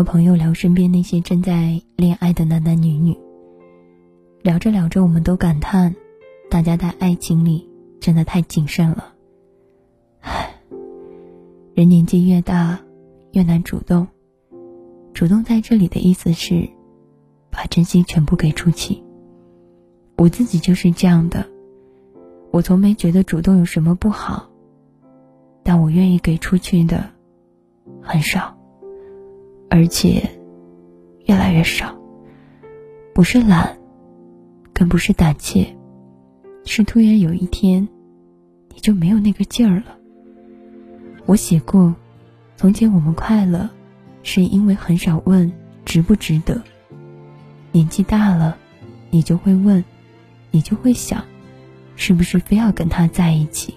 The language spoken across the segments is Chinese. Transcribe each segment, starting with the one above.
和朋友聊身边那些正在恋爱的男男女女，聊着聊着，我们都感叹，大家在爱情里真的太谨慎了。唉，人年纪越大，越难主动。主动在这里的意思是，把真心全部给出去。我自己就是这样的，我从没觉得主动有什么不好，但我愿意给出去的很少。而且，越来越少。不是懒，更不是胆怯，是突然有一天，你就没有那个劲儿了。我写过，从前我们快乐，是因为很少问值不值得。年纪大了，你就会问，你就会想，是不是非要跟他在一起？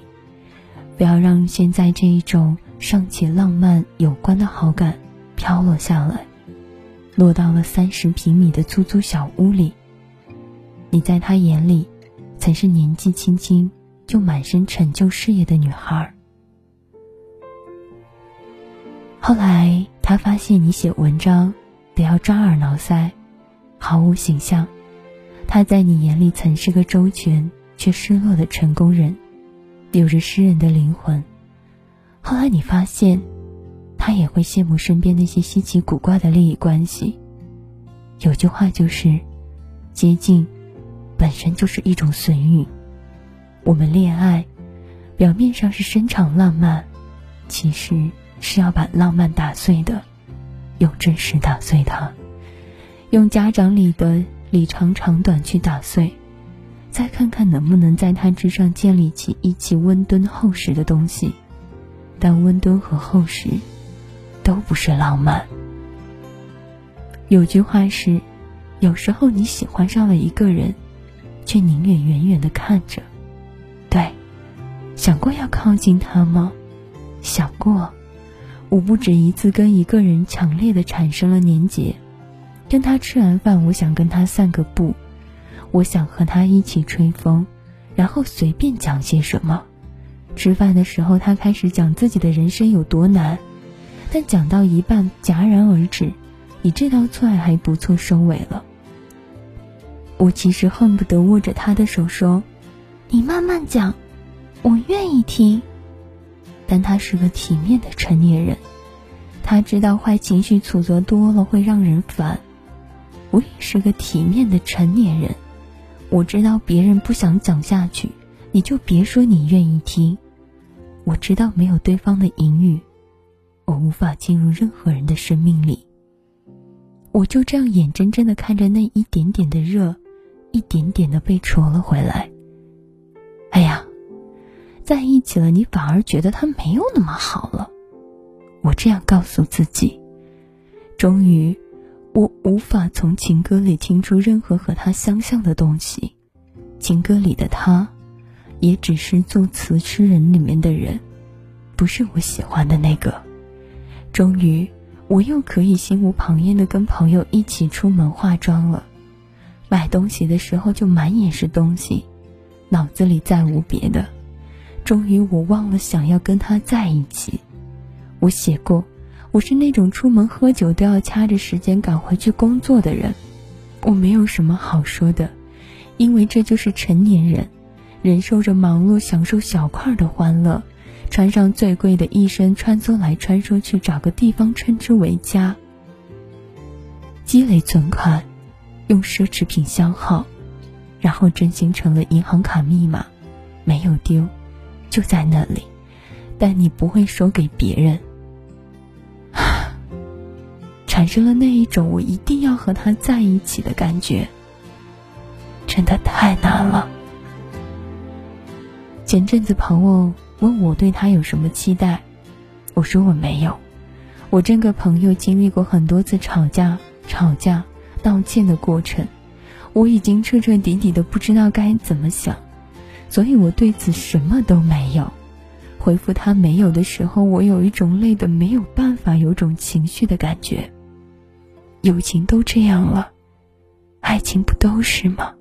不要让现在这一种尚且浪漫有关的好感。飘落下来，落到了三十平米的出租小屋里。你在他眼里，曾是年纪轻轻就满身成就事业的女孩。后来他发现你写文章得要抓耳挠腮，毫无形象。他在你眼里曾是个周全却失落的成功人，有着诗人的灵魂。后来你发现。他也会羡慕身边那些稀奇古怪的利益关系。有句话就是，接近本身就是一种损欲。我们恋爱，表面上是深长浪漫，其实是要把浪漫打碎的，用真实打碎它，用家长里的里长长短去打碎，再看看能不能在它之上建立起一起温敦厚实的东西。但温敦和厚实。都不是浪漫。有句话是，有时候你喜欢上了一个人，却宁愿远远的看着。对，想过要靠近他吗？想过。我不止一次跟一个人强烈的产生了连结。跟他吃完饭，我想跟他散个步，我想和他一起吹风，然后随便讲些什么。吃饭的时候，他开始讲自己的人生有多难。但讲到一半戛然而止，以这道菜还不错收尾了。我其实恨不得握着他的手说：“你慢慢讲，我愿意听。”但他是个体面的成年人，他知道坏情绪储存多了会让人烦。我也是个体面的成年人，我知道别人不想讲下去，你就别说你愿意听。我知道没有对方的言语。我无法进入任何人的生命里。我就这样眼睁睁的看着那一点点的热，一点点的被戳了回来。哎呀，在一起了，你反而觉得他没有那么好了。我这样告诉自己。终于，我无法从情歌里听出任何和他相像的东西。情歌里的他，也只是作词诗人里面的人，不是我喜欢的那个。终于，我又可以心无旁骛的跟朋友一起出门化妆了。买东西的时候就满眼是东西，脑子里再无别的。终于，我忘了想要跟他在一起。我写过，我是那种出门喝酒都要掐着时间赶回去工作的人。我没有什么好说的，因为这就是成年人，忍受着忙碌，享受小块的欢乐。穿上最贵的一身，穿梭来穿梭去，找个地方称之为家。积累存款，用奢侈品消耗，然后真心成了银行卡密码，没有丢，就在那里，但你不会说给别人。产生了那一种我一定要和他在一起的感觉，真的太难了。前阵子朋友。问我对他有什么期待，我说我没有。我这个朋友经历过很多次吵架、吵架、道歉的过程，我已经彻彻底底的不知道该怎么想，所以我对此什么都没有。回复他没有的时候，我有一种累的没有办法，有种情绪的感觉。友情都这样了，爱情不都是吗？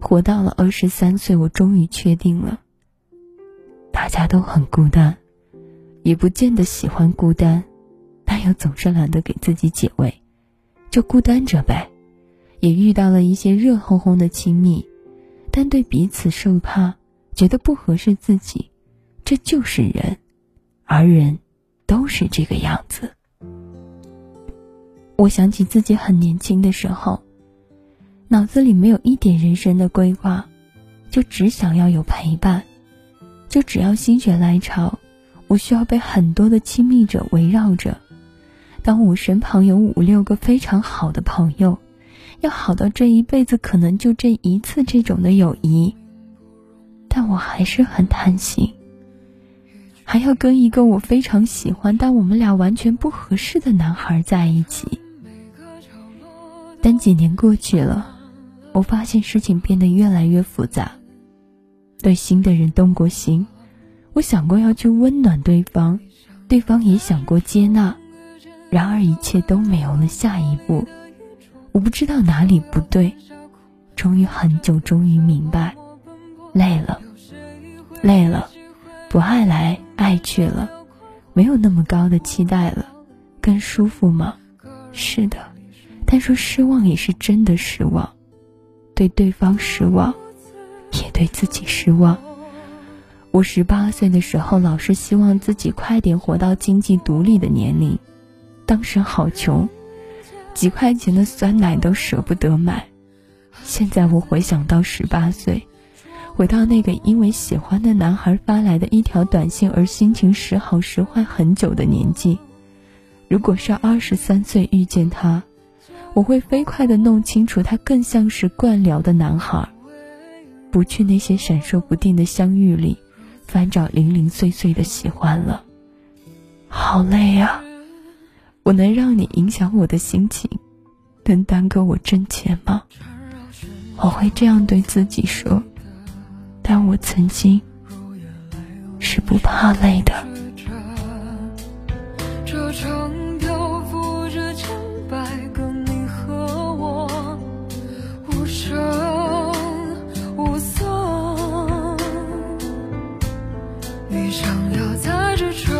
活到了二十三岁，我终于确定了。大家都很孤单，也不见得喜欢孤单，但又总是懒得给自己解围，就孤单着呗。也遇到了一些热烘烘的亲密，但对彼此受怕，觉得不合适自己，这就是人，而人都是这个样子。我想起自己很年轻的时候，脑子里没有一点人生的规划，就只想要有陪伴，就只要心血来潮，我需要被很多的亲密者围绕着。当我身旁有五六个非常好的朋友，要好到这一辈子可能就这一次这种的友谊，但我还是很贪心，还要跟一个我非常喜欢但我们俩完全不合适的男孩在一起。但几年过去了，我发现事情变得越来越复杂。对新的人动过心，我想过要去温暖对方，对方也想过接纳，然而一切都没有了下一步。我不知道哪里不对，终于很久，终于明白，累了，累了，不爱来爱去了，没有那么高的期待了，更舒服吗？是的。但说失望也是真的失望，对对方失望，也对自己失望。我十八岁的时候，老是希望自己快点活到经济独立的年龄。当时好穷，几块钱的酸奶都舍不得买。现在我回想到十八岁，回到那个因为喜欢的男孩发来的一条短信而心情时好时坏很久的年纪，如果是二十三岁遇见他。我会飞快地弄清楚，他更像是惯聊的男孩，不去那些闪烁不定的相遇里，翻找零零碎碎的喜欢了。好累呀！我能让你影响我的心情，能耽搁我挣钱吗？我会这样对自己说，但我曾经是不怕累的。你想要在这城